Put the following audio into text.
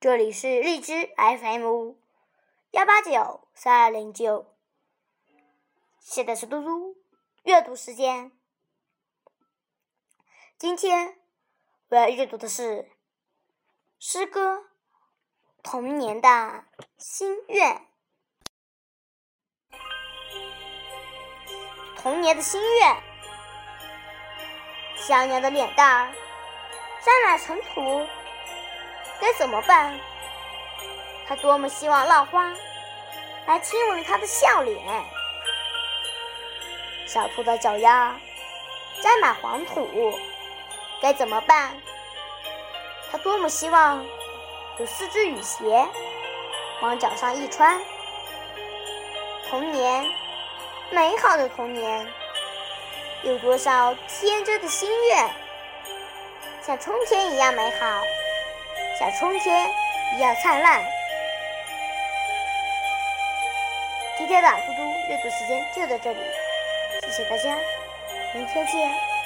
这里是荔枝 FM 幺八九三二零九，现在是嘟嘟阅读时间。今天我要阅读的是诗歌《童年的心愿》。童年的心愿，小鸟的脸蛋儿沾满尘土，该怎么办？他多么希望浪花来亲吻他的笑脸。小兔的脚丫沾满黄土。该怎么办？他多么希望有四只雨鞋往脚上一穿。童年，美好的童年，有多少天真的心愿，像春天一样美好，像春天一样灿烂。今天的嘟嘟阅读时间就到这里，谢谢大家，明天见。